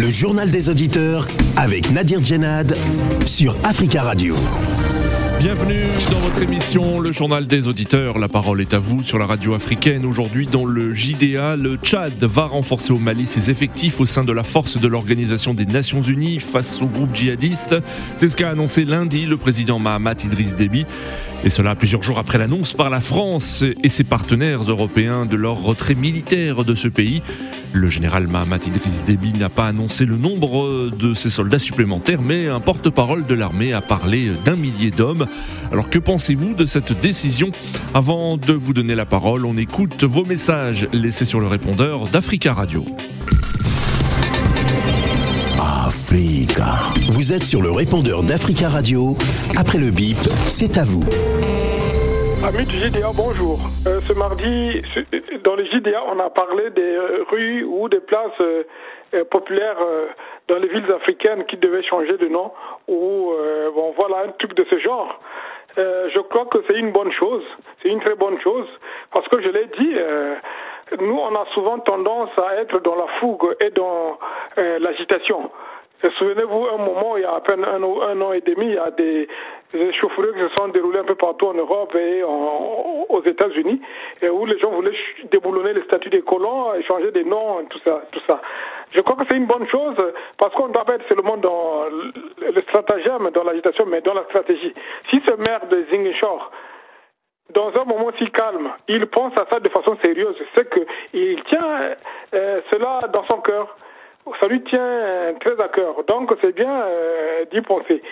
Le journal des auditeurs avec Nadir Djenad sur Africa Radio. Bienvenue dans votre émission, le journal des auditeurs. La parole est à vous sur la radio africaine. Aujourd'hui, dans le JDA, le Tchad va renforcer au Mali ses effectifs au sein de la force de l'Organisation des Nations Unies face au groupe djihadiste. C'est ce qu'a annoncé lundi le président Mahamat Idriss Déby. Et cela plusieurs jours après l'annonce par la France et ses partenaires européens de leur retrait militaire de ce pays. Le général Mahamat Idriss Déby n'a pas annoncé le nombre de ses soldats supplémentaires, mais un porte-parole de l'armée a parlé d'un millier d'hommes. Alors que pensez-vous de cette décision? Avant de vous donner la parole, on écoute vos messages laissés sur le répondeur d'Africa Radio. Vous êtes sur le répondeur d'Africa Radio. Après le bip, c'est à vous. Amis du JDA, bonjour. Euh, ce mardi, dans le JDA, on a parlé des euh, rues ou des places euh, populaires dans les villes africaines qui devaient changer de nom. Ou bon, voilà un truc de ce genre. je crois que c'est une bonne chose. C'est une très bonne chose parce que je l'ai dit. nous, on a souvent tendance à être dans la fougue et dans l'agitation. Souvenez-vous, un moment, il y a à peine un, an et demi, il y a des, échauffourées qui se sont déroulées un peu partout en Europe et aux États-Unis, où les gens voulaient déboulonner les statuts des colons, échanger des noms, tout ça, tout ça. Je crois que c'est une bonne chose parce qu'on ne doit pas être seulement dans le stratagème, dans l'agitation, mais dans la stratégie. Si ce maire de Zingeshore, dans un moment si calme, il pense à ça de façon sérieuse, c'est qu'il tient euh, cela dans son cœur ça lui tient très à cœur. Donc c'est bien euh, d'y penser.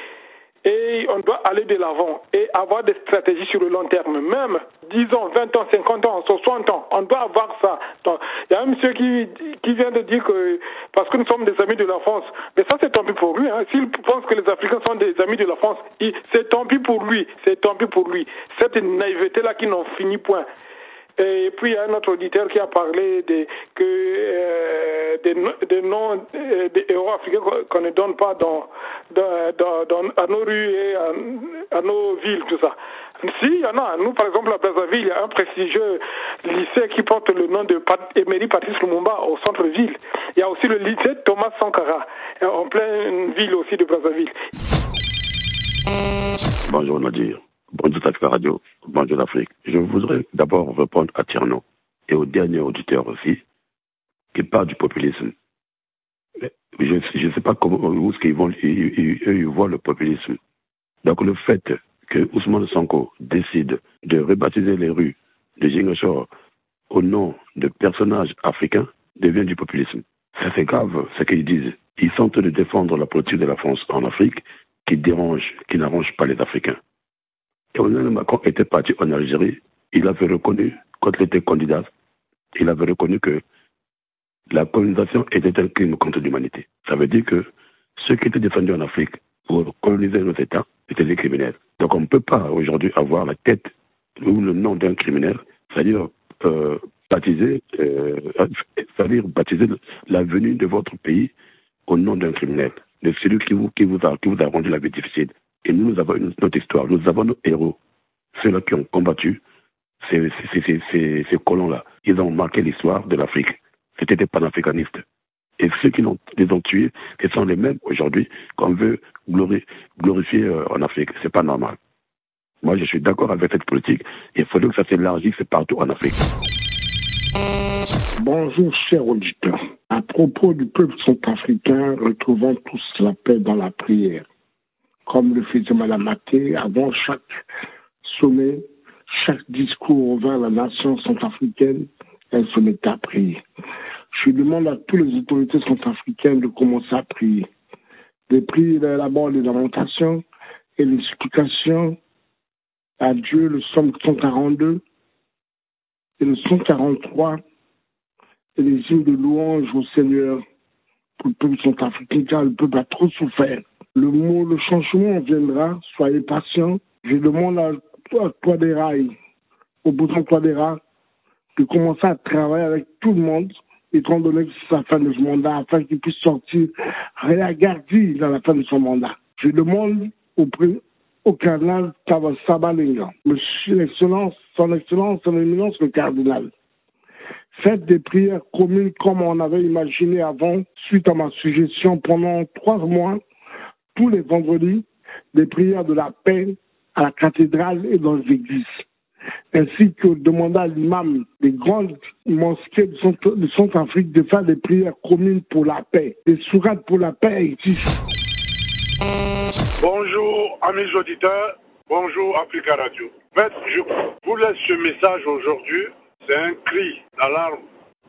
Et on doit aller de l'avant et avoir des stratégies sur le long terme. Même 10 ans, 20 ans, 50 ans, 60 ans, on doit avoir ça. il y a un monsieur qui, qui vient de dire que parce que nous sommes des amis de la France, mais ça c'est tant pis pour lui. Hein. S'il pense que les Africains sont des amis de la France, c'est tant pis pour lui. C'est tant pis pour lui. Cette naïveté-là qui n'en finit point. Et puis il y a un autre auditeur qui a parlé euh, des, noms euh, des héros africains qu'on ne donne pas dans, dans, dans, à nos rues et à, nos villes, tout ça. Si, il y en a. Nous, par exemple, à Brazzaville, il y a un prestigieux lycée qui porte le nom de Emery Patrice Lumumba au centre-ville. Il y a aussi le lycée Thomas Sankara, en pleine ville aussi de Brazzaville. Bonjour Nadir. Bonjour Africa Radio, bonjour l'Afrique. Je voudrais d'abord répondre à Tierno et aux derniers auditeurs aussi qui parlent du populisme. Je ne sais pas comment, où ce ils, voient le populisme. Donc le fait que Ousmane Sonko décide de rebaptiser les rues de Zingachor au nom de personnages africains devient du populisme. Ça c'est grave ce qu'ils disent. Ils sont de défendre la politique de la France en Afrique qui dérange, qui n'arrange pas les Africains. Emmanuel Macron était parti en Algérie, il avait reconnu, quand il était candidat, il avait reconnu que la colonisation était un crime contre l'humanité. Ça veut dire que ceux qui étaient défendus en Afrique pour coloniser nos États étaient des criminels. Donc on ne peut pas aujourd'hui avoir la tête ou le nom d'un criminel, c'est-à-dire euh, baptiser, euh, baptiser la venue de votre pays au nom d'un criminel, de celui qui vous a rendu la vie difficile. Et nous, avons notre histoire, nous avons nos héros, ceux-là qui ont combattu ces, ces, colons-là. Ils ont marqué l'histoire de l'Afrique. C'était des panafricanistes. Et ceux qui les ont tués, ce sont les mêmes aujourd'hui qu'on veut glorifier euh, en Afrique. C'est pas normal. Moi, je suis d'accord avec cette politique. Il faudrait que ça s'élargisse partout en Afrique. Bonjour, chers auditeurs. À propos du peuple centrafricain, retrouvons tous la paix dans la prière comme le faisait Mme Maté, avant chaque sommet, chaque discours vers la nation centrafricaine, elle se mettait à prier. Je demande à toutes les autorités centrafricaines de commencer à prier. De prier d'abord les lamentations et les supplications à Dieu, le somme 142 et le 143, et les hymnes de louange au Seigneur pour le peuple centrafricain, car le peuple a trop souffert. Le mot, le changement viendra, soyez patients. Je demande à toi, des rails, au de toi des rails, de commencer à travailler avec tout le monde, étant donné que c'est la fin de ce mandat, afin qu'il puisse sortir réagardi dans la fin de son mandat. Je demande au, au cardinal Sabalinga, Monsieur l'Excellence, Son Excellence, Son Éminence, le cardinal, Faites des prières communes comme on avait imaginé avant, suite à ma suggestion pendant trois mois, tous les vendredis, des prières de la paix à la cathédrale et dans les églises ainsi que demander à l'imam des grandes mosquées de Centrafrique de faire des prières communes pour la paix. Des sourates pour la paix existent. Bonjour, amis auditeurs. Bonjour, Africa Radio. Je vous laisse ce message aujourd'hui. C'est un cri d'alarme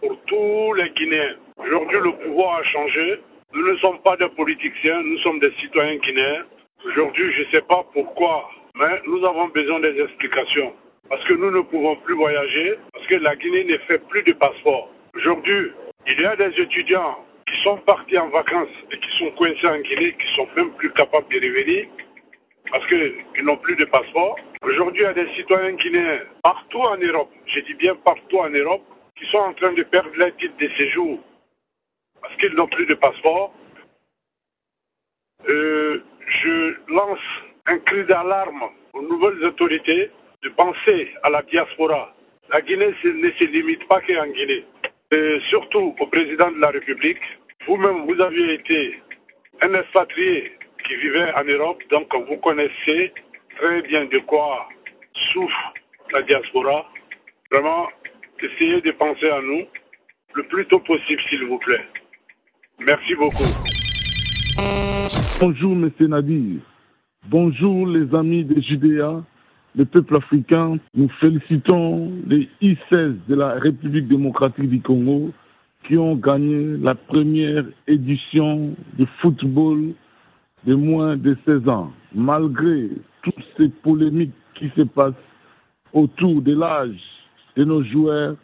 pour tous les Guinéens. Aujourd'hui, le pouvoir a changé. Nous ne sommes pas des politiciens, nous sommes des citoyens guinéens. Aujourd'hui, je ne sais pas pourquoi, mais nous avons besoin des explications parce que nous ne pouvons plus voyager, parce que la Guinée ne fait plus de passeport. Aujourd'hui, il y a des étudiants qui sont partis en vacances et qui sont coincés en Guinée, qui sont même plus capables de revenir parce qu'ils n'ont plus de passeport. Aujourd'hui, il y a des citoyens guinéens partout en Europe, je dis bien partout en Europe, qui sont en train de perdre leur titre de séjour parce qu'ils n'ont plus de passeport. Euh, je lance un cri d'alarme aux nouvelles autorités de penser à la diaspora. La Guinée ne se limite pas qu'en Guinée. Et surtout au président de la République, vous-même, vous aviez été un expatrié qui vivait en Europe, donc vous connaissez très bien de quoi souffre la diaspora. Vraiment, essayez de penser à nous le plus tôt possible, s'il vous plaît. Merci beaucoup. Bonjour, Monsieur Nadir. Bonjour, les amis de Judéa le peuple africain, nous félicitons les I-16 de la République démocratique du Congo qui ont gagné la première édition de football de moins de 16 ans. Malgré toutes ces polémiques qui se passent autour de l'âge de nos joueurs,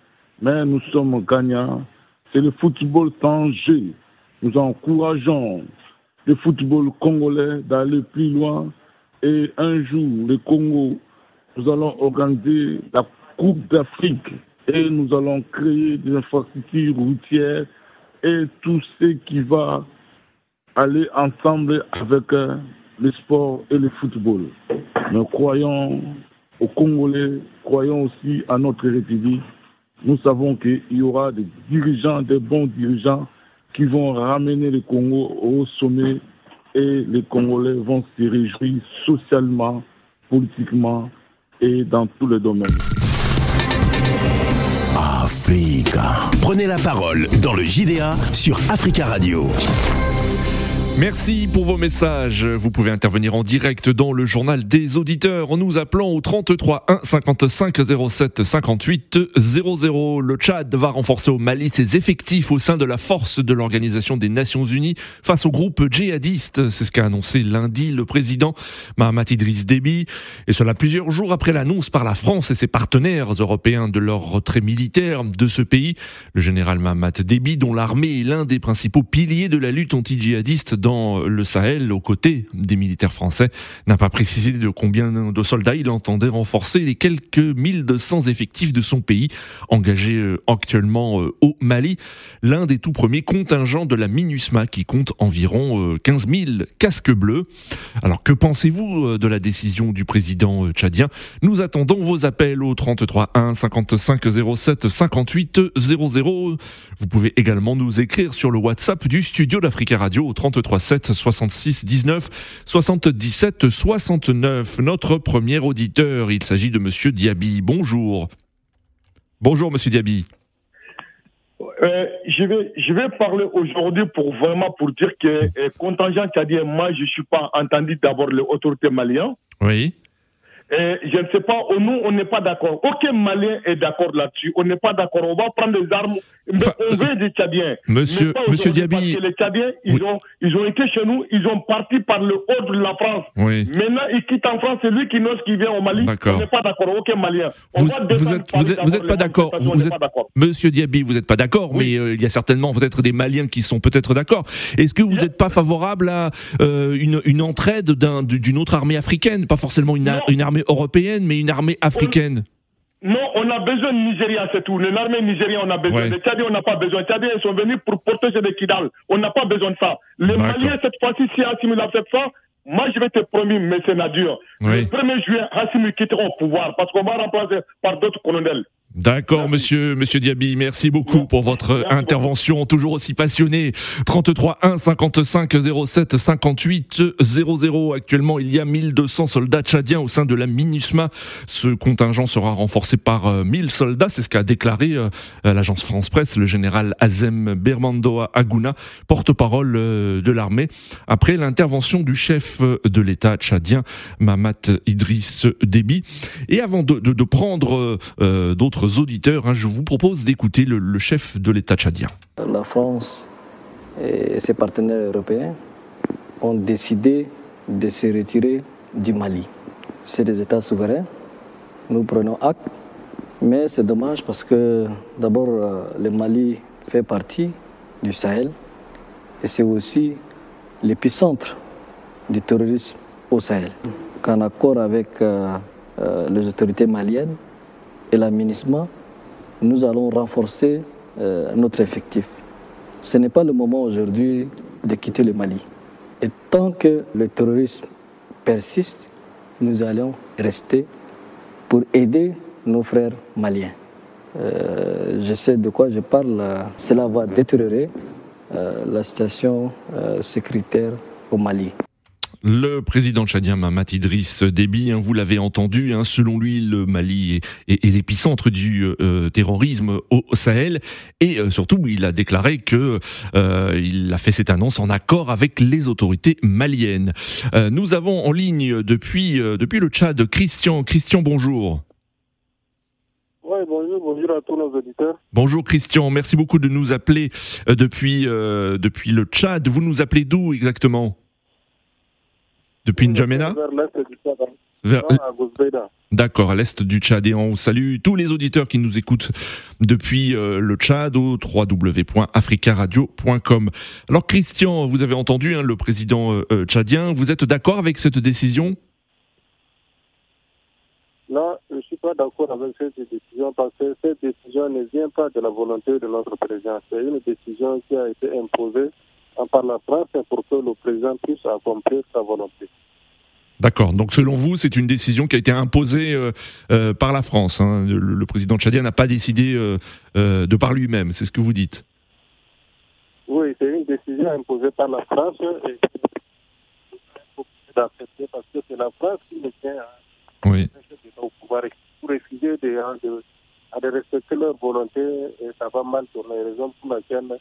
mais nous sommes gagnants. C'est le football sans jeu. Nous encourageons le football congolais d'aller plus loin et un jour le Congo nous allons organiser la Coupe d'Afrique et nous allons créer des infrastructures routières et tout ce qui va aller ensemble avec euh, le sport et le football. Nous croyons aux Congolais, croyons aussi à notre République. Nous savons qu'il y aura des dirigeants, des bons dirigeants qui vont ramener le Congo au sommet et les Congolais vont se réjouir socialement, politiquement et dans tous les domaines. Africa. Prenez la parole dans le JDA sur Africa Radio. Merci pour vos messages. Vous pouvez intervenir en direct dans le journal des auditeurs en nous appelant au 33 1 55 07 58 00. Le Tchad va renforcer au Mali ses effectifs au sein de la force de l'Organisation des Nations Unies face au groupe djihadiste. C'est ce qu'a annoncé lundi le président Mahamat Idriss Déby. Et cela plusieurs jours après l'annonce par la France et ses partenaires européens de leur retrait militaire de ce pays. Le général Mahamat Déby, dont l'armée est l'un des principaux piliers de la lutte anti-djihadiste dans le Sahel aux côtés des militaires français n'a pas précisé de combien de soldats il entendait renforcer les quelques 1200 effectifs de son pays engagés euh, actuellement euh, au Mali, l'un des tout premiers contingents de la MINUSMA qui compte environ 15 euh, 000 casques bleus. Alors que pensez-vous de la décision du président tchadien? Nous attendons vos appels au 33 1 55 07 58 00. Vous pouvez également nous écrire sur le WhatsApp du studio d'Africa Radio au 33 7 66 19 77 69. Notre premier auditeur, il s'agit de Monsieur Diaby. Bonjour. Bonjour Monsieur Diaby. Euh, je vais je vais parler aujourd'hui pour vraiment pour dire que euh, contingent dit moi je suis pas entendu d'abord les autorités maliennes. Oui. Et je ne sais pas, nous, on n'est pas d'accord. Aucun Malien est d'accord là-dessus. On n'est pas d'accord. On va prendre des armes. Mais on veut des Tchadiens. Monsieur, monsieur Diaby. Parce que les Tchadiens, ils, ont, ils ont été chez nous, ils ont parti par le haut de la France. Oui. Maintenant, ils quittent en France, c'est lui qui n'ose qui vient au Mali. On n'est pas d'accord. Aucun Malien. vous, vous, êtes, vous, êtes, pas d'accord. Vous êtes, monsieur Diaby, vous n'êtes pas d'accord, mais euh, il y a certainement peut-être des Maliens qui sont peut-être d'accord. Est-ce que vous n'êtes pas favorable à euh, une, une entraide d'une autre armée africaine, pas forcément une, une armée européenne, mais une armée africaine non, on a besoin de Nigeria, c'est tout. Une armée nigérienne, on a besoin. Les Tchadiens, on n'a pas besoin. Les Tchadiens, ils sont venus pour protéger les Kidal. On n'a pas besoin de ça. Les Maliens, cette fois-ci, si Hassim a fait ça, moi, je vais te promettre, mécénat Le 1er juillet, Hassim quittera au pouvoir parce qu'on va remplacer par d'autres colonels. D'accord, monsieur, monsieur Diaby, merci beaucoup pour votre intervention, toujours aussi passionnée. 33 1 55 07 58 00. Actuellement, il y a 1200 soldats tchadiens au sein de la MINUSMA. Ce contingent sera renforcé par 1000 euh, soldats, c'est ce qu'a déclaré euh, l'agence France Presse, le général Azem Bermandoa Aguna, porte-parole euh, de l'armée, après l'intervention du chef de l'État tchadien, Idriss Déby. Et avant de, de, de prendre d'autres auditeurs. Hein. Je vous propose d'écouter le, chef de l'État tchadien. La France et ses partenaires européens ont décidé de se retirer du Mali. C'est des États souverains. Nous prenons acte. Mais c'est dommage parce que d'abord, euh, le Mali fait partie du Sahel et c'est aussi l'épicentre du terrorisme au Sahel. Qu'en accord avec euh, euh, les autorités maliennes, et l'aménagement, nous allons renforcer euh, notre effectif. Ce n'est pas le moment aujourd'hui de quitter le Mali. Et tant que le terrorisme persiste, nous allons rester pour aider nos frères maliens. Je sais de quoi je parle. Cela va détériorer la situation sécuritaire au Mali. Le président tchadien Mamat Idriss Déby, hein, vous l'avez entendu, hein, selon lui, le Mali est, l'épicentre du euh, terrorisme au, Sahel, et euh, surtout, il a déclaré que euh, il a fait cette annonce en accord avec les autorités maliennes. nous avons en ligne depuis depuis le Tchad Christian. Christian, bonjour. Oui, bonjour, bonjour à tous nos auditeurs. Bonjour Christian, merci beaucoup de nous appeler depuis depuis le Tchad. Vous nous appelez d'où exactement? Depuis N'Djamena Vers l'est du Tchad. Vers... D'accord, à l'est du Tchad. Et on salue tous les auditeurs qui nous écoutent depuis euh, le Tchad au www.africaradio.com. Alors Christian, vous avez entendu hein, le président euh, euh, tchadien. Vous êtes d'accord avec cette décision? Non, je ne suis pas d'accord avec cette décision parce que cette décision ne vient pas de la volonté de notre président. C'est une décision qui a été imposée par la France pour que le président puisse accomplir sa volonté. D'accord. Donc selon vous, c'est une décision qui a été imposée euh, euh, par la France. Hein. Le, président tchadien n'a pas décidé euh, de par lui-même. C'est ce que vous dites. Oui, c'est une décision imposée par la France et d'accepter parce que c'est la France qui le tient hein, oui. au pouvoir pour refuser de, hein, de, de, respecter leur volonté et ça va mal tourner. Raison pour laquelle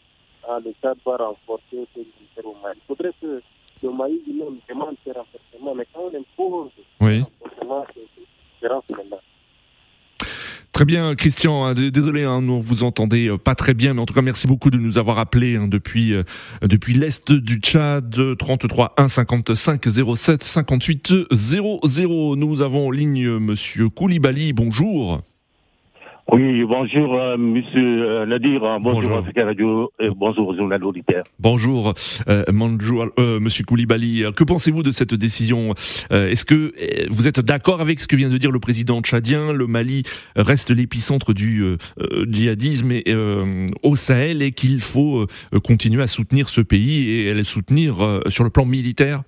ah, le Tchad va renforcer ses militaires au Mali. Il faudrait que le Mali lui-même demande ce renforcement, mais quand on impose oui. ce renforcement, c'est maintenant. Très bien, Christian. Hein, désolé, hein, nous vous entendez euh, pas très bien, mais en tout cas, merci beaucoup de nous avoir appelés hein, depuis euh, depuis l'est du Tchad, 33 1 55 07 58 00. Nous avons en ligne euh, Monsieur Koulibaly. Bonjour. Oui, bonjour, euh, monsieur euh, Nadir, bonjour, bonjour. Radio, et bonjour auditeurs. Bonjour, euh, euh, monsieur Koulibaly. Que pensez-vous de cette décision? Est-ce que vous êtes d'accord avec ce que vient de dire le président tchadien? Le Mali reste l'épicentre du djihadisme et, au Sahel et qu'il faut continuer à soutenir ce pays et à le soutenir sur le plan militaire?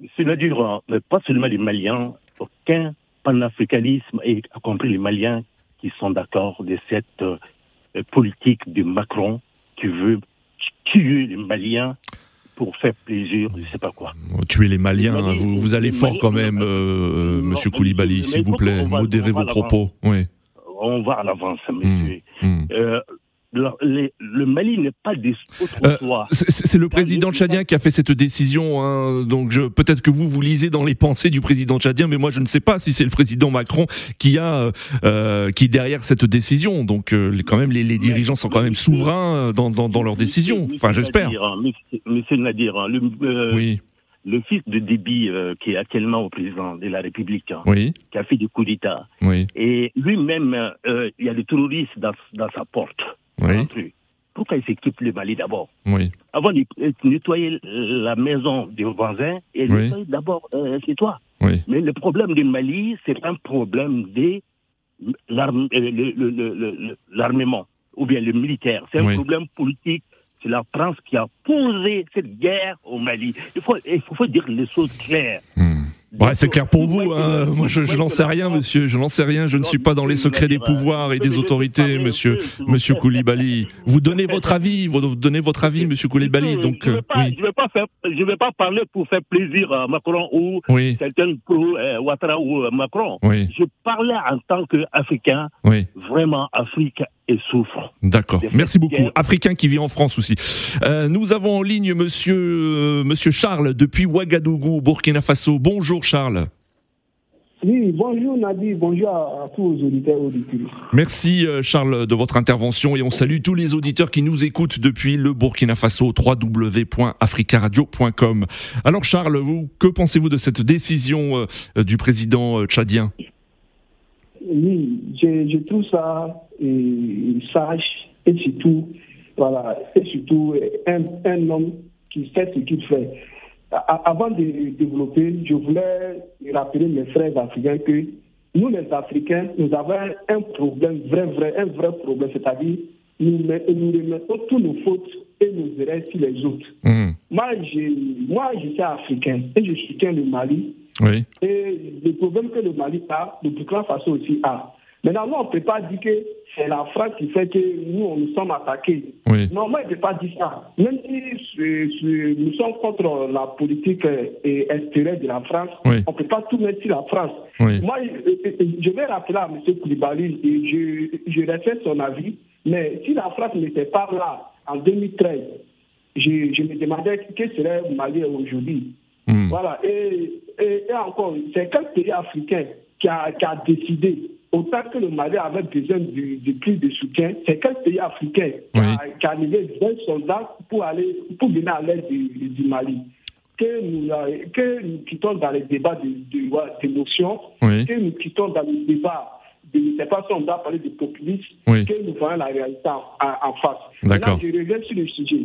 Monsieur Nadir, pas seulement les Maliens, aucun panafricanisme et y compris les Maliens qui sont d'accord de cette euh, politique de Macron qui veut tuer les Maliens pour faire plaisir, je ne sais pas quoi. Tuer les Maliens, hein, vous, vous, allez fort quand même, euh, Monsieur Koulibaly, s'il vous plaît, modérez vos propos. Oui. On va à l'avance, monsieur. Mmh, mmh. Euh, le, Mali n'est pas des euh, C'est le président tchadien qui a fait cette décision. Hein, donc peut-être que vous vous lisez dans les pensées du président tchadien, mais moi je ne sais pas si c'est le président Macron qui a euh, qui est derrière cette décision. Donc euh, quand même les, dirigeants sont quand même souverains dans, dans, leurs décisions. Enfin j'espère. Monsieur Nadir, le, oui. le fils de Déby qui est actuellement au président de la République, hein, qui a fait du coup d'État, oui. et lui-même il y a des terroristes dans, dans sa porte. Oui. Pourquoi il s'équipe le Mali d'abord Oui. Avant de nettoyer la maison des voisins, et nettoyer d'abord euh, chez toi. Oui. Mais le problème du Mali, c'est un problème de euh, l'armement ou bien le militaire. C'est un problème politique. C'est la France qui a posé cette guerre au Mali. Il faut, il faut dire les choses claires. Hmm. Ouais, c'est clair pour vous. Hein. Moi, je, n'en sais rien, monsieur. Je n'en sais rien. Je ne suis pas dans les secrets des pouvoirs et des autorités, monsieur, monsieur Koulibaly. Vous donnez votre avis. Vous donnez votre avis, monsieur Koulibaly. Donc, je ne vais, pas, faire, je vais pas parler pour faire plaisir à Macron ou quelqu'un pour euh, Ouattara ou euh, Macron. Je parlais en tant qu'Africain. Vraiment, Afrique et souffre. D'accord. Merci beaucoup. Africain qui vit en France aussi. Euh, nous avons en ligne monsieur, euh, monsieur Charles depuis Ouagadougou, Burkina Faso. Bonjour Charles. Oui, bonjour Nadi, bonjour à, tous les auditeurs et auditeurs. Merci euh, Charles de votre intervention et on salue tous les auditeurs qui nous écoutent depuis le Burkina Faso, www.africaradio.com. Alors Charles, vous, que pensez-vous de cette décision du président tchadien? Oui, je, je trouve ça sage et surtout, voilà, et surtout un, un homme qui fait ce qu'il fait. Avant de développer, je voulais rappeler mes frères africains que nous, les Africains, nous avons un problème, vrai, vrai, un vrai problème, c'est-à-dire nous, nous remettons tous nos fautes et nos erreurs sur les autres. Mmh. Moi, je, moi, je suis africain et je soutiens le Mali. Oui. Et le problème que le Mali a, le Burkina Faso aussi a. Maintenant, on ne peut pas dire que c'est la France qui fait que nous, nous sommes attaqués. Non, moi, je ne peux pas dire ça. Même si nous sommes contre la politique euh, extérieure de la France, on ne peut pas tout mettre sur la France. Moi, je vais rappeler à M. Koulibaly, et je, je respecte son avis, mais si la France n'était pas là en 2013, je, me demandais que serait Mali aujourd'hui. Hmm. Voilà. Et, et, encore, c'est quel pays africain qui a, qui a décidé autant que le Mali avait besoin de, plus de soutien, c'est quel pays africain qui, a, envoyé 20 soldats pour, aller, pour venir à l'aide du, Mali? Que nous, que nous quittons dans les débats d'émotion, de, que nous quittons dans les débats de ne sais pas si on doit parler de populisme, que nous voyons la réalité en, face. D'accord. je reviens sur le sujet.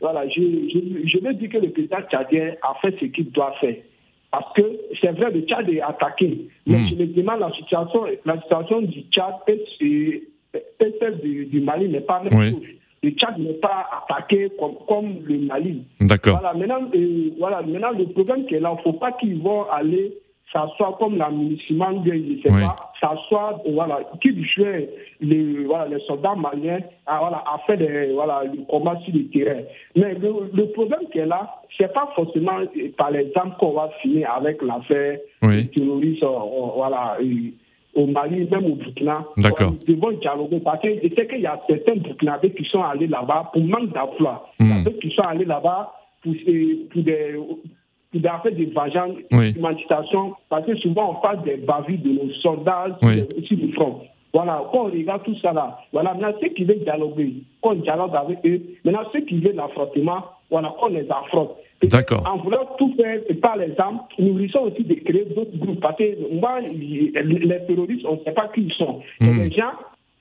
Voilà, je, je, je veux dire que le président tchadien a fait ce qu'il doit faire. Parce que c'est vrai, le Tchad est attaqué. Mais hmm. je me demande la situation, la situation du Tchad et, celle du, Mali n'est pas la même chose. Le Tchad n'est pas attaqué comme, comme le Mali. D'accord. Voilà, maintenant, euh, voilà, maintenant, le problème qui est là, il ne faut pas qu'ils vont aller ça soit comme la municipale, je ne sais pas, ça soit, voilà, qui jouait les, voilà, les soldats maliens à, voilà, à faire des, voilà, le combat sur le terrain. Mais le, problème qui est là, c'est pas forcément par exemple qu'on va finir avec l'affaire oui. terroriste, euh, voilà, au Mali, même au Burkina. D'accord. Nous devons dialoguer parce que je sais qu'il y a certains Burkinabés qui sont allés là-bas pour manque d'emploi. D'autres qui sont allés là-bas pour, pour des qui doit faire des vengeances, oui. parce que souvent on parle des bavures de nos soldats sur le front. Voilà, quand on regarde tout ça là, voilà, maintenant ceux qui veulent dialoguer, qu'on dialogue avec eux, maintenant ceux qui veulent l'affrontement, voilà, qu'on les affronte. D'accord. En voulant tout faire par les armes, nous risquons aussi de créer d'autres groupes. Parce que moi, les terroristes, on ne sait pas qui ils sont. Mm. Les gens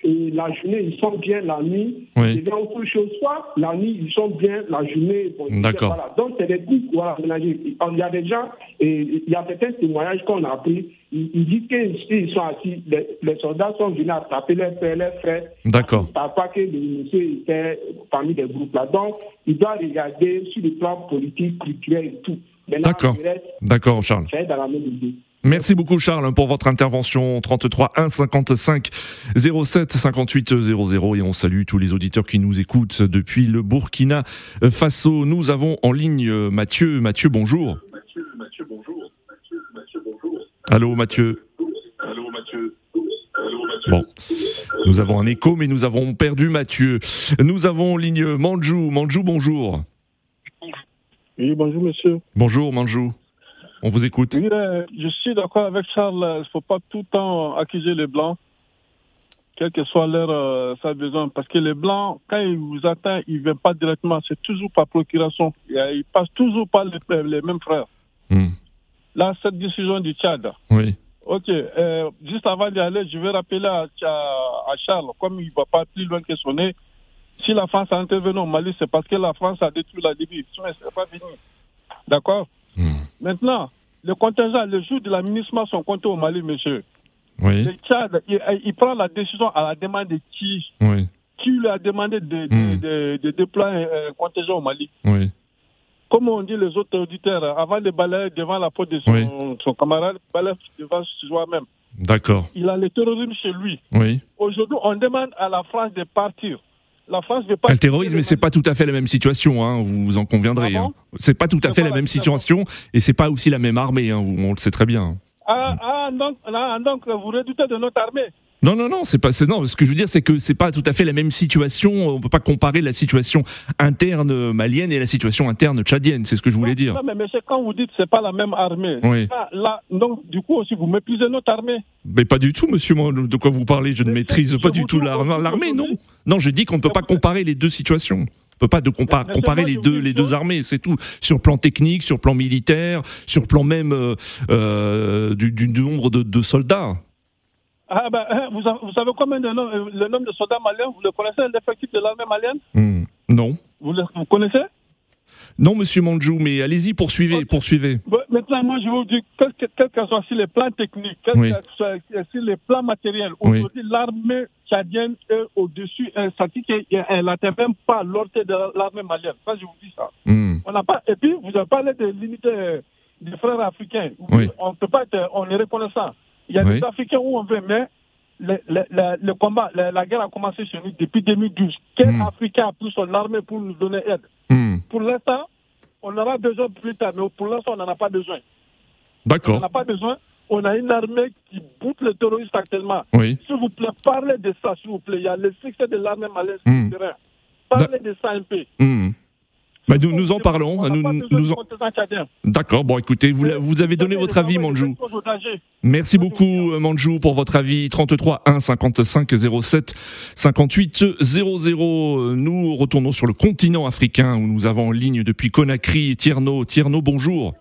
et la journée, ils sont bien, la nuit, oui. c'est autre chose. Soit la nuit, ils sont bien, la journée, D'accord. Voilà. Donc, c'est des groupes, voilà, Il y a des gens, et il y a certains témoignages qu'on a pris, ils, disent qu'ils sont assis, les, soldats sont venus attraper leurs frères, leurs frères. D'accord. Ils pas que le monsieur était parmi des groupes là. Donc, il doit regarder sur le plan politique, culturel et tout. D'accord. D'accord, Charles. C'est dans la même idée. Merci beaucoup Charles pour votre intervention 33 1 55 07 58 00 et on salue tous les auditeurs qui nous écoutent depuis le Burkina Faso. Nous avons en ligne Mathieu. Mathieu, bonjour. Mathieu, Mathieu, bonjour. Mathieu, bonjour. Allô Mathieu. Allô Mathieu. Bon, nous avons un écho, mais nous avons perdu Mathieu. Nous avons en ligne Manjou. Manjou, bonjour. Oui, bonjour monsieur. Bonjour Manjou. On vous écoute. Oui, euh, je suis d'accord avec Charles. Il ne faut pas tout le temps accuser les Blancs, quel que soit leur euh, sa besoin. Parce que les Blancs, quand ils vous atteignent, ils ne viennent pas directement. C'est toujours par procuration. Ils passent toujours par les, mêmes frères. Hmm. Là, cette décision du Tchad. Oui. Ok. Euh, juste avant d'y aller, je vais rappeler à, Charles, comme il ne va pas plus loin que son nez, si la France a intervenu au Mali, c'est parce que la France a détruit la Libye. Sinon, elle ne pas fini. D'accord? Hmm. Maintenant, le contingent, le jour de l'aménagement sont comptés au Mali, monsieur. Oui. Le Tchad, il, prend la décision à la demande de qui? Oui. Qui lui a demandé de, de, hmm. déployer un contingent au Mali? Oui. comme on dit les autres auditeurs, avant de balayer devant la porte de son, son camarade, balayer devant soi-même. D'accord. Il a le terrorisme chez lui. Oui. Aujourd'hui, on demande à la France de partir. La France veut pas. Le terrorisme, c'est pas tout à fait la même situation, hein, vous vous en conviendrez. Ah hein. C'est pas tout à fait la même situation et c'est pas aussi la même armée, hein, on le sait très bien. Ah, ah donc, ah, donc vous redoutez de notre armée non, non, non, c'est pas. Non, ce que je veux dire, c'est que c'est pas tout à fait la même situation. On peut pas comparer la situation interne malienne et la situation interne tchadienne. C'est ce que je voulais dire. Non, mais monsieur, quand vous dites c'est pas la même armée, Oui. là, là, donc du coup aussi vous méprisez notre armée. Mais pas du tout, monsieur. moi, De quoi vous parlez Je ne maîtrise pas du tout l'ar- l'armée, non. Non, je dis qu'on ne peut pas comparer les deux situations. On peut pas de compa- comparer les deux les deux armées, c'est tout. Sur plan technique, sur plan militaire, sur plan même euh, euh, du, du nombre de, de soldats. Ah ben, hein, vous, vous savez combien de nom- euh, le nombre de soldats maliens Vous le connaissez l'effectif de l'armée malienne? Hmm. Non. vous, le- vous connaissez? Non, monsieur Manjou, mais allez-y, poursuivez, poursuivez. Maintenant, moi, je vous dis, quel que, quel que soit sur les plans techniques, quel Oui. que soit sur les plans matériels, Oui. aujourd'hui, l'armée tchadienne est au-dessus, euh, qu'elle n'atteint même pas l'ordre de l'armée malienne. Ça, je vous dis ça. Hmm. On n'a pas, et puis, vous avez parlé des limites euh, des frères africains. Oui. On peut pas être, on est reconnaissant. Il y a Oui. des Africains où on veut, mais le, le- le- le combat, la, guerre a commencé chez nous depuis 2012. Quel Hmm. Africain a pris son armée pour nous donner aide? Hmm. Pour l'instant, on aura besoin plus tard, mais pour l'instant, on n'en a pas besoin. On D'accord. n'en a pas besoin. On a une armée qui boute les terroristes actuellement. Oui. S'il vous plaît, parlez de ça, s'il vous plaît. Il y a le succès de l'armée malaise Hmm. sur le terrain. Parlez de ça un peu. Bah, nous, nous en parlons. On n'a Nous, nous- en-. D'accord. Bon, écoutez, vous, vous avez donné votre avis, Manjou. Merci beaucoup, Manjou, pour votre avis. 33 1 55 07 58 00. Nous retournons sur le continent africain où nous avons en ligne depuis Conakry Tierno. Tierno, bonjour.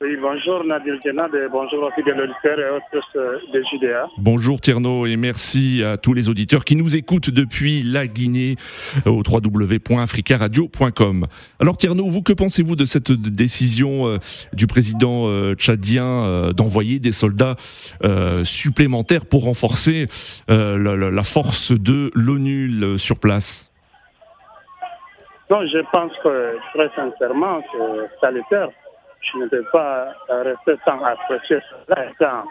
Oui, bonjour Nadir Djenad et bonjour aussi de l'auditeur et autres euh, de JDA. Bonjour Tierno et merci à tous les auditeurs qui nous écoutent depuis la Guinée euh, au www.africaradio.com. Alors Tierno, vous que pensez-vous de cette décision euh, du président tchadien d'envoyer des soldats supplémentaires pour renforcer la, force de l'ONU sur place? Non, je pense que très sincèrement, c'est salutaire. Je ne peux pas euh, rester sans apprécier cela étant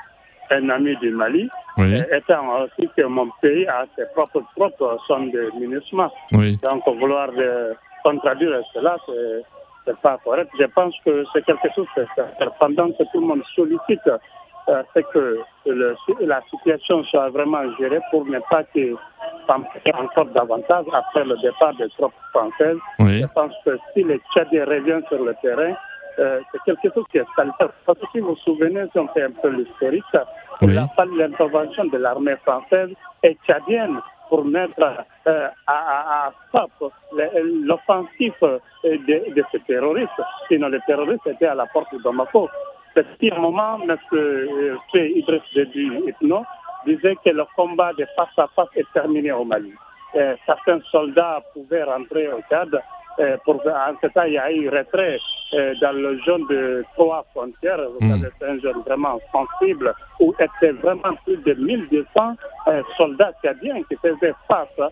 un ami du Mali, Oui. étant aussi que mon pays a ses propres propres zones de. Oui. Donc vouloir de contradire cela, c'est c'est pas correct. Je pense que c'est quelque chose que pendant que tout le monde sollicite, euh, c'est que le- la situation soit vraiment gérée pour ne pas que encore davantage après le départ des troupes françaises. Oui. Je pense que si les Tchadiens reviennent sur le terrain, euh, c'est quelque chose qui est salutaire. Parce que si vous vous souvenez, si on fait un peu l'historique, il a fallu l'intervention de l'armée française et tchadienne pour mettre euh, à, à, à stop l'offensive euh, de, de ces terroristes. Sinon, les terroristes étaient à la porte de Bamako. Un moment, M. Idriss Déby Itno disait que le combat de face à face est terminé au Mali. Certains soldats pouvaient rentrer au Tchad. Euh, pour, en ce temps, il y a eu retrait euh, dans le zone de trois frontières. Vous savez, c'est un zone vraiment sensible où étaient vraiment plus de 1200 euh, soldats tchadiens qui faisaient face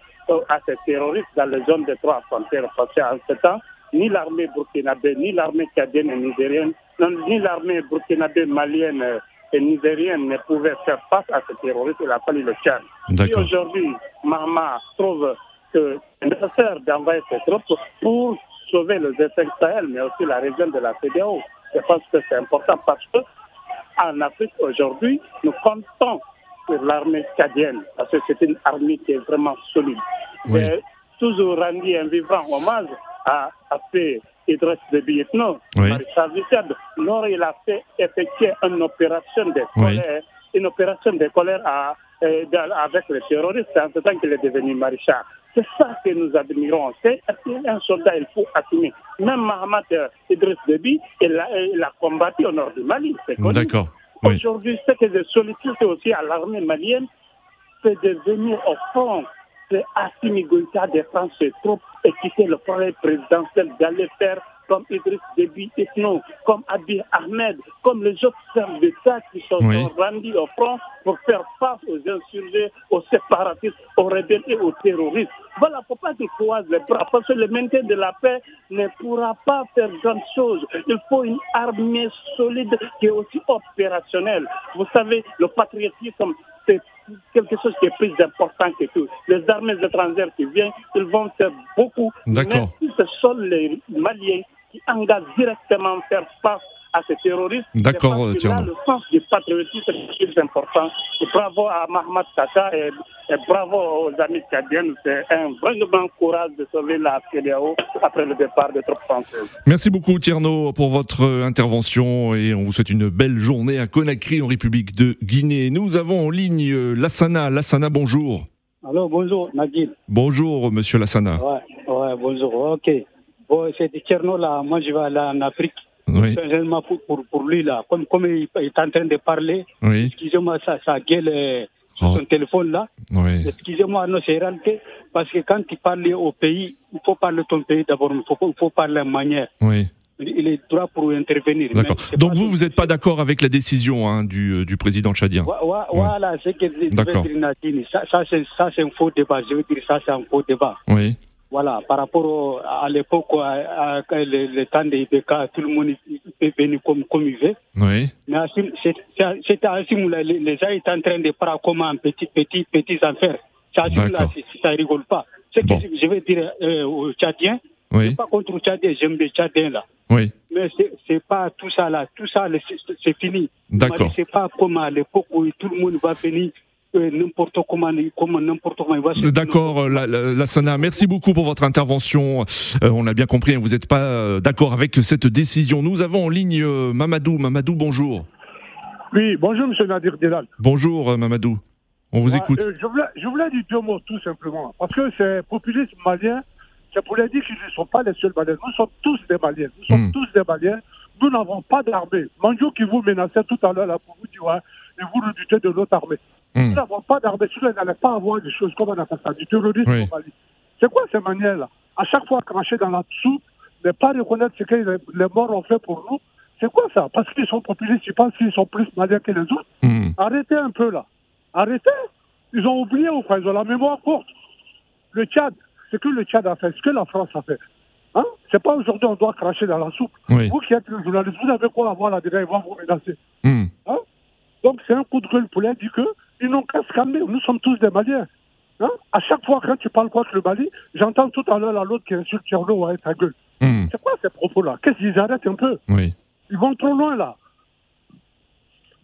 à ces terroristes dans les zones de trois frontières. Parce qu'en ce temps, ni l'armée burkinabé, ni l'armée tchadienne et nigérienne, non, ni l'armée burkinabé, malienne et nigérienne ne pouvaient faire face à ces terroristes. Il a fallu le Tchad. Si D'accord. aujourd'hui, Mahama trouve que nécessaire d'envoyer ces troupes pour sauver les effets Sahel, mais aussi la région de la CDAO, je pense que c'est important parce que en Afrique aujourd'hui, nous comptons sur l'armée tchadienne parce que c'est une armée qui est vraiment solide. J'ai toujours rendu un vivant hommage à, à fait Idriss Déby Itno, Oui. lors il a fait effectuer une opération de Oui. colère, une opération de colère à- euh, avec les terroristes en ce temps qu'il est devenu maréchal. C'est ça que nous admirons. C'est un soldat, il faut assumer. Même Mahamat euh, Idriss Déby, il a, combattu au nord du Mali. D'accord. Oui. Aujourd'hui, ce que je sollicite aussi à l'armée malienne, c'est de venir au front, c'est Assimi Goïta de prendre ses troupes et quitter le palais présidentiel, d'aller faire comme Idriss Déby Itno, comme Abiy Ahmed, comme les autres chefs d'État qui sont, rendus au front pour faire face aux insurgés, aux séparatistes, aux rebelles et aux terroristes. Voilà pourquoi ils croisent les bras, parce que le maintien de la paix ne pourra pas faire grand chose. Il faut une armée solide qui est aussi opérationnelle. Vous savez, le patriotisme, c'est quelque chose qui est plus important que tout. Les armées étrangères qui viennent, ils vont faire beaucoup. D'accord. Mais ce sont les Maliens qui engagent directement faire face à ces terroristes. D'accord, Là, le sens du patriotisme est plus important. Et bravo à Mahmoud Tata et, bravo aux amis tchadiens. C'est un vrai grand courage de sauver la CDAO après le départ des troupes françaises. Merci beaucoup Tierno pour votre intervention et on vous souhaite une belle journée à Conakry en République de Guinée. Nous avons en ligne euh, Lassana. Lassana, bonjour. Alors bonjour Naguil. Bonjour Monsieur Lassana. Ouais, ouais bonjour. Ok. Bon, c'est Tierno là. Moi je vais aller en Afrique. Oui. Pour, pour, pour, lui, là, comme, comme il est en train de parler, oui. excusez-moi, ça, ça gueule sur Oh. son téléphone là. Oui. Excusez-moi, non, c'est réalité, parce que quand tu parles au pays, il faut parler ton pays d'abord, il faut, il faut parler en manière. Oui. Il est droit pour intervenir. D'accord. Donc vous, vous n'êtes pas d'accord avec la décision hein, du, euh, du président tchadien? Wa- Voilà, c'est que. Ça, ça, c'est un faux débat. Je veux dire, ça, c'est un faux débat. Oui. Voilà, par rapport au- à l'époque, à, à- à le, le temps des BK, tout le monde peut venir comme, comme il veut. Oui. Mais c'était Assim, les, les gens étaient en train de prendre comme un petit, petit, là, D'accord. c'est- ça rigole pas. Ce que je- je veux dire euh, aux Tchadiens, Oui. c'est pas contre les Tchadiens, j'aime les Tchadiens là. Oui. Mais c'est pas tout ça là, tout ça c'est- fini. D'accord. C'est pas comme à l'époque où tout le monde va venir euh, n'importe comment, comment n'importe comment il va se D'accord, la, la- Lassana, merci beaucoup pour votre intervention. Euh, on a bien compris, hein, vous n'êtes pas euh, d'accord avec cette décision. Nous avons en ligne euh, Mamadou. Mamadou, bonjour. Oui, bonjour, monsieur Nadir Delal. Bonjour euh, Mamadou. On vous Ouais, écoute. euh, je, voulais, je voulais dire deux mots, tout simplement. Parce que ces populistes maliens, c'est pour les dire qu'ils ne sont pas les seuls Maliens. Nous sommes tous des Maliens. Nous sommes Hmm. tous des Maliens. Nous n'avons pas d'armée. Manjo qui vous menaçait tout à l'heure là, pour vous dire, ouais, et vous redoutez de notre armée. Nous n'avons pas d'armée. Sinon, ils n'allaient pas avoir des choses comme on appelle ça, du terrorisme Oui. au Mali. C'est quoi ces manières-là À chaque fois cracher dans la soupe, ne pas reconnaître ce que les, les morts ont fait pour nous. C'est quoi ça? Parce qu'ils sont populistes, ils pensent qu'ils sont plus maliens que les autres. Hmm. Arrêtez un peu là. Arrêtez. Ils ont oublié ou quoi Ils ont la mémoire courte. Le Tchad, ce que le Tchad a fait, ce que la France a fait. Hein? C'est pas aujourd'hui on doit cracher dans la soupe. Oui. Vous qui êtes le journaliste, vous avez quoi à voir là-dedans? Ils vont vous menacer. Hmm. Hein? Donc c'est un coup de gueule pour les dire que ils n'ont qu'à se calmer. Nous sommes tous des Maliens. Hein à chaque fois quand tu parles contre le Mali, j'entends tout à l'heure l'autre qui insulte Tcherno avec ta gueule. Hmm. C'est quoi ces propos-là? Qu'est-ce qu'ils arrêtent un peu? Oui. Ils vont trop loin là.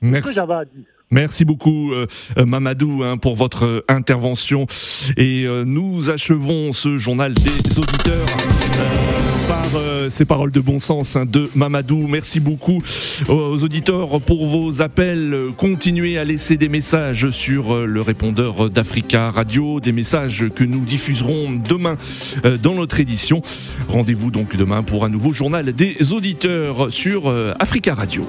Que Merci. j'avais à dire. Merci beaucoup euh, euh, Mamadou hein, pour votre euh, intervention et euh, nous achevons ce journal des auditeurs euh, par euh, ces paroles de bon sens hein, de Mamadou. Merci beaucoup aux auditeurs pour vos appels. Continuez à laisser des messages sur euh, le répondeur d'Africa Radio, des messages que nous diffuserons demain euh, dans notre édition. Rendez-vous donc demain pour un nouveau journal des auditeurs sur euh, Africa Radio.